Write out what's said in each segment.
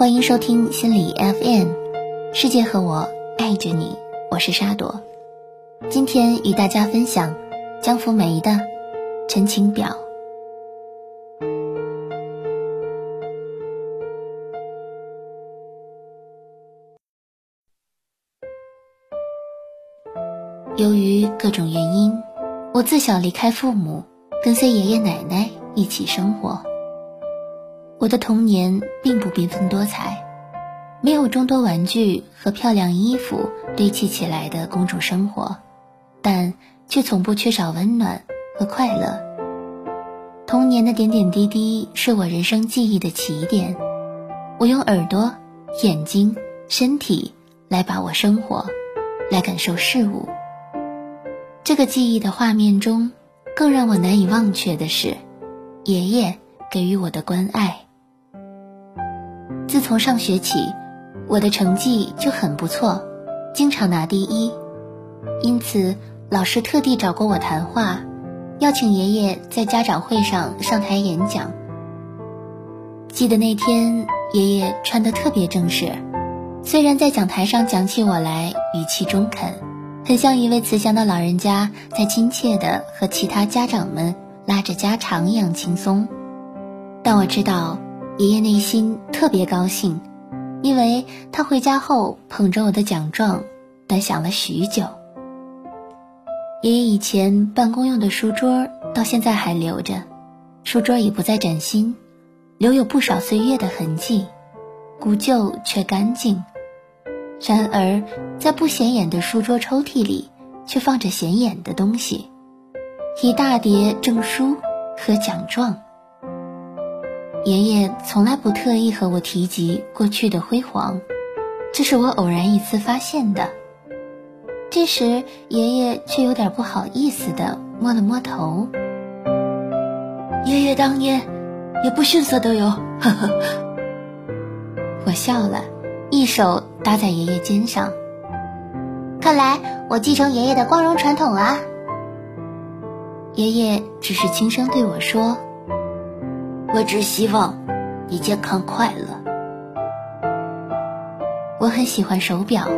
欢迎收听心理 FM，世界和我爱着你，我是沙朵。今天与大家分享江福梅的《陈情表》。由于各种原因，我自小离开父母，跟随爷爷奶奶一起生活。我的童年并不缤纷多彩，没有众多玩具和漂亮衣服堆砌起来的公主生活，但却从不缺少温暖和快乐。童年的点点滴滴是我人生记忆的起点，我用耳朵、眼睛、身体来把握生活，来感受事物。这个记忆的画面中，更让我难以忘却的是，爷爷给予我的关爱。自从上学起，我的成绩就很不错，经常拿第一，因此老师特地找过我谈话，邀请爷爷在家长会上上台演讲。记得那天，爷爷穿得特别正式，虽然在讲台上讲起我来语气中肯，很像一位慈祥的老人家在亲切地和其他家长们拉着家常一样轻松，但我知道。爷爷内心特别高兴，因为他回家后捧着我的奖状，端详了许久。爷爷以前办公用的书桌到现在还留着，书桌已不再崭新，留有不少岁月的痕迹，古旧却干净。然而，在不显眼的书桌抽屉里，却放着显眼的东西：一大叠证书和奖状。爷爷从来不特意和我提及过去的辉煌，这是我偶然一次发现的。这时，爷爷却有点不好意思的摸了摸头。爷爷当年也不逊色的哟，呵呵。我笑了，一手搭在爷爷肩上。看来我继承爷爷的光荣传统啊。爷爷只是轻声对我说。我只希望你健康快乐。我很喜欢手表，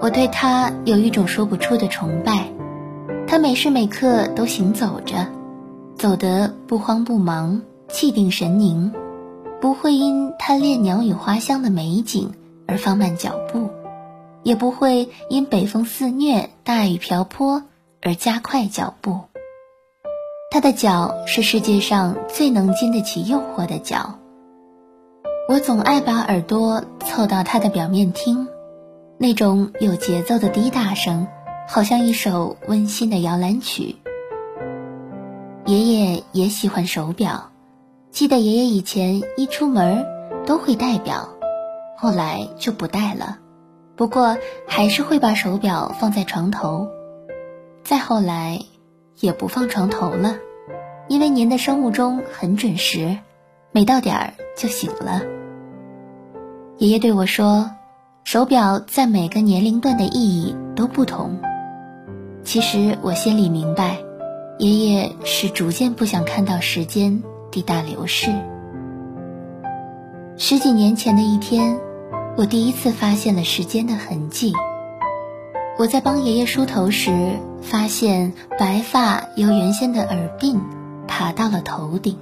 我对它有一种说不出的崇拜。它每时每刻都行走着，走得不慌不忙，气定神凝，不会因贪恋鸟语花香的美景而放慢脚步，也不会因北风肆虐、大雨瓢泼而加快脚步。他的脚是世界上最能经得起诱惑的脚。我总爱把耳朵凑到他的表面听，那种有节奏的滴答声，好像一首温馨的摇篮曲。爷爷也喜欢手表，记得爷爷以前一出门都会戴表，后来就不戴了，不过还是会把手表放在床头。再后来。也不放床头了，因为您的生物钟很准时，每到点儿就醒了。爷爷对我说：“手表在每个年龄段的意义都不同。”其实我心里明白，爷爷是逐渐不想看到时间滴答流逝。十几年前的一天，我第一次发现了时间的痕迹。我在帮爷爷梳头时，发现白发由原先的耳鬓爬到了头顶。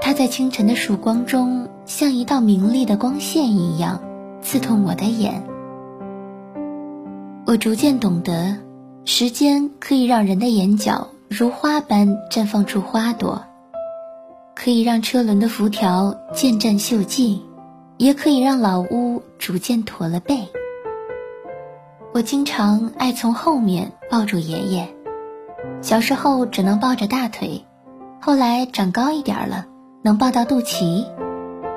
它在清晨的曙光中，像一道明丽的光线一样，刺痛我的眼。我逐渐懂得，时间可以让人的眼角如花般绽放出花朵，可以让车轮的辐条渐绽锈迹，也可以让老屋逐渐驼了背。我经常爱从后面抱住爷爷，小时候只能抱着大腿，后来长高一点了，能抱到肚脐，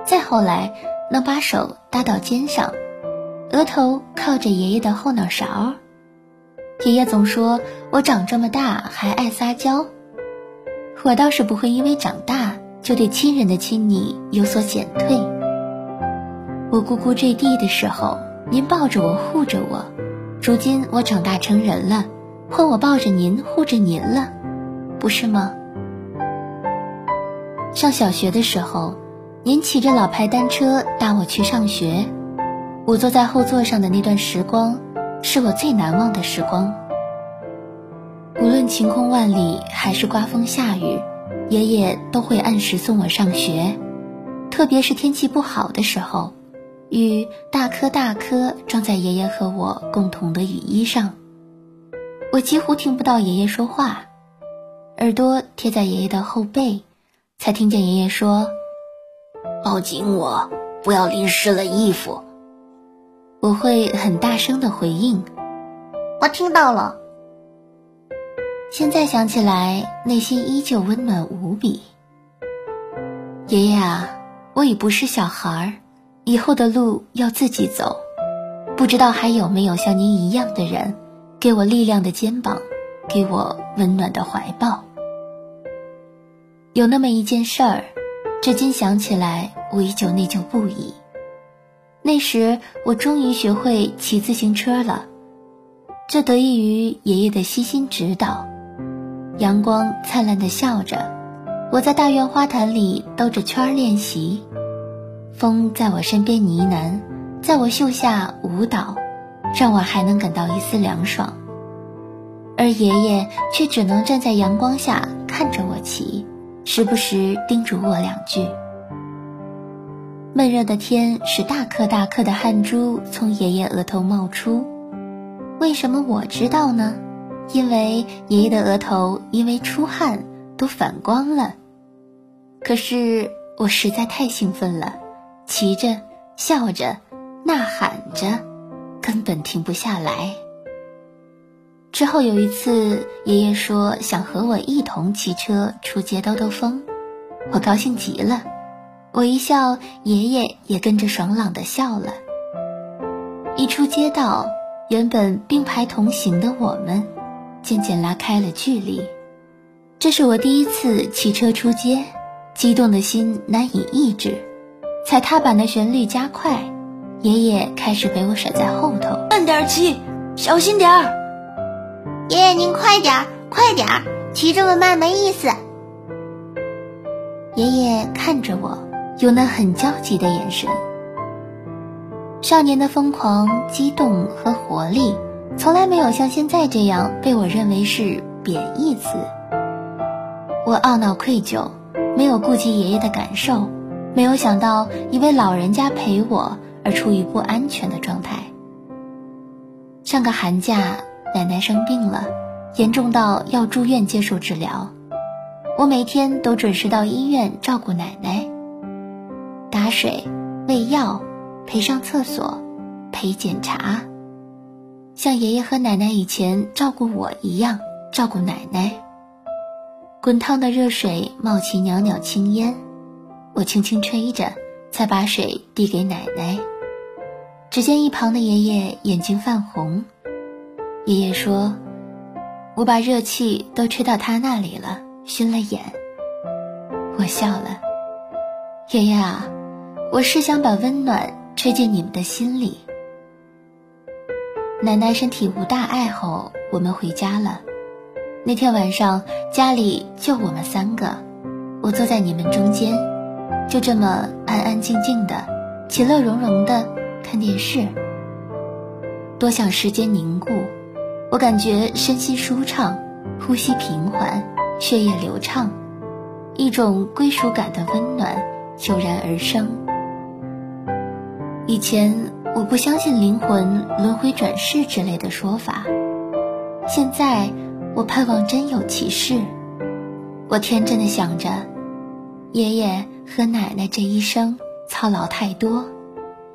再后来能把手搭到肩上，额头靠着爷爷的后脑勺。爷爷总说我长这么大还爱撒娇，我倒是不会因为长大就对亲人的亲昵有所减退。我呱呱坠地的时候，您抱着我护着我。如今我长大成人了，换我抱着您护着您了，不是吗？上小学的时候，您骑着老牌单车搭我去上学，我坐在后座上的那段时光，是我最难忘的时光。无论晴空万里还是刮风下雨，爷爷都会按时送我上学。特别是天气不好的时候，雨大颗大颗装在爷爷和我共同的雨衣上，我几乎听不到爷爷说话，耳朵贴在爷爷的后背，才听见爷爷说：“抱紧我，不要淋湿了衣服。”我会很大声的回应：“我听到了。”现在想起来，内心依旧温暖无比。爷爷啊，我已不是小孩儿，以后的路要自己走，不知道还有没有像您一样的人，给我力量的肩膀，给我温暖的怀抱。有那么一件事儿，至今想起来，我依旧内疚不已。那时我终于学会骑自行车了，这得益于爷爷的悉心指导。阳光灿烂的笑着，我在大院花坛里兜着圈练习。风在我身边呢喃，在我袖下舞蹈，让我还能感到一丝凉爽。而爷爷却只能站在阳光下看着我骑，时不时叮嘱我两句。闷热的天使大颗大颗的汗珠从爷爷额头冒出，为什么我知道呢？因为爷爷的额头因为出汗都反光了，可是我实在太兴奋了，骑着笑着呐喊着，根本停不下来。之后有一次，爷爷说想和我一同骑车出街兜兜风，我高兴极了，我一笑，爷爷也跟着爽朗的笑了。一出街道，原本并排同行的我们。渐渐拉开了距离，这是我第一次骑车出街，激动的心难以抑制。踩踏板的旋律加快，爷爷开始被我甩在后头。慢点骑，小心点儿。爷爷您快点儿，快点儿，骑这么慢没意思。爷爷看着我，有那很焦急的眼神。少年的疯狂、激动和活力。从来没有像现在这样被我认为是贬义词。我懊恼愧疚，没有顾及爷爷的感受，没有想到一位老人家陪我而处于不安全的状态。上个寒假，奶奶生病了，严重到要住院接受治疗。我每天都准时到医院照顾奶奶，打水、喂药、陪上厕所、陪检查。像爷爷和奶奶以前照顾我一样照顾奶奶。滚烫的热水冒起袅袅青烟，我轻轻吹着，才把水递给奶奶。只见一旁的爷爷眼睛泛红。爷爷说：“我把热气都吹到他那里了，熏了眼。”我笑了。爷爷啊，我是想把温暖吹进你们的心里。奶奶身体无大碍后，我们回家了。那天晚上家里就我们三个，我坐在你们中间，就这么安安静静的，其乐融融的看电视。多想时间凝固，我感觉身心舒畅，呼吸平缓，血液流畅，一种归属感的温暖油然而生。以前。我不相信灵魂轮回转世之类的说法，现在我盼望真有其事。我天真的想着，爷爷和奶奶这一生操劳太多，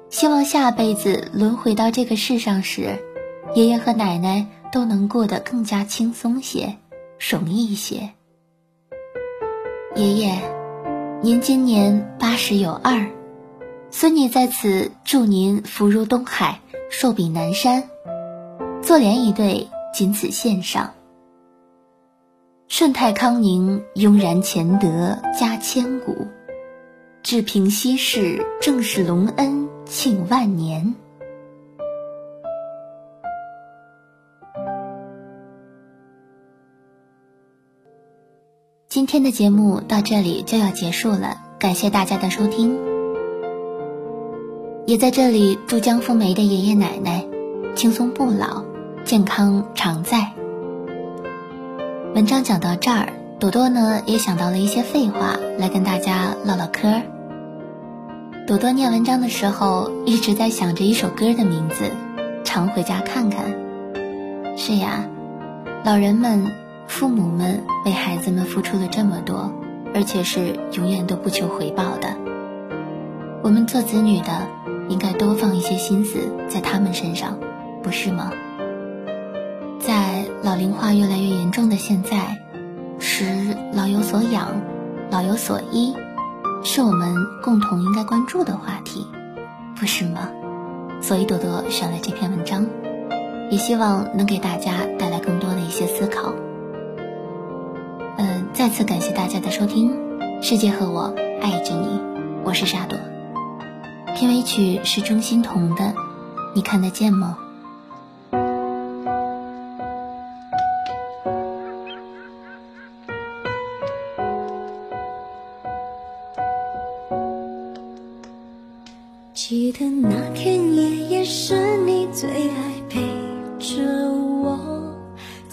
希望下辈子轮回到这个世上时，爷爷和奶奶都能过得更加轻松些、容易些。爷爷，您今年八十有二。孙女在此祝您福如东海，寿比南山。做联一对，仅此献上。顺泰康宁，雍然乾德，家千古。治平西事，正是隆恩，庆万年。今天的节目到这里就要结束了。感谢大家的收听，也在这里祝江枫梅的爷爷奶奶轻松不老，健康常在。文章讲到这儿，朵朵呢也想到了一些废话来跟大家唠唠嗑。朵朵念文章的时候，一直在想着一首歌的名字，常回家看看。是呀，老人们、父母们为孩子们付出了这么多，而且是永远都不求回报的。我们做子女的，应该多放一些心思在他们身上，不是吗？老龄化越来越严重的现在，使老有所养，老有所依。是我们共同应该关注的话题，不是吗？所以朵朵选了这篇文章，也希望能给大家带来更多的一些思考。嗯，再次感谢大家的收听，《世界和我爱着你》，我是沙朵。片尾曲是钟欣桐的，你看得见吗？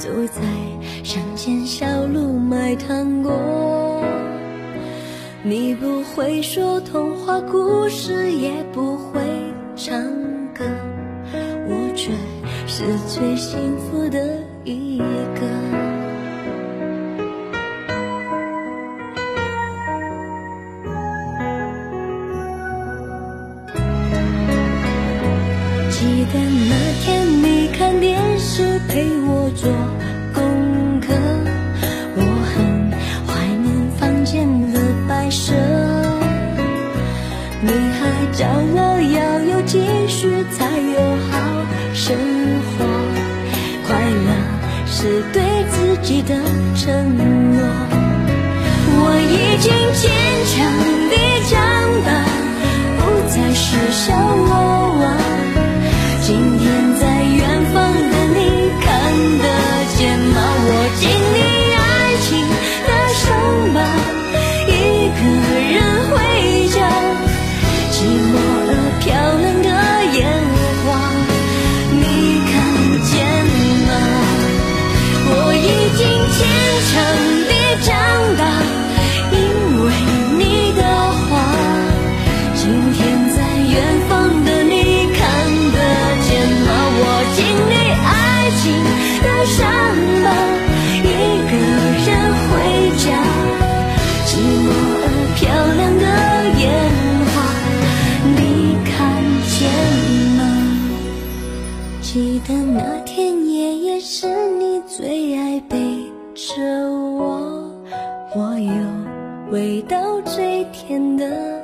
走在乡间小路买糖果。你不会说童话故事，也不会唱歌，我却是最幸福的一个。记得那天，你看电是陪我做功课，我很怀念房间的摆设。你还教我要有积蓄才有好生活，快乐是对自己的承诺。我已经记得那天，夜夜是你最爱背着我，我有味道最甜的。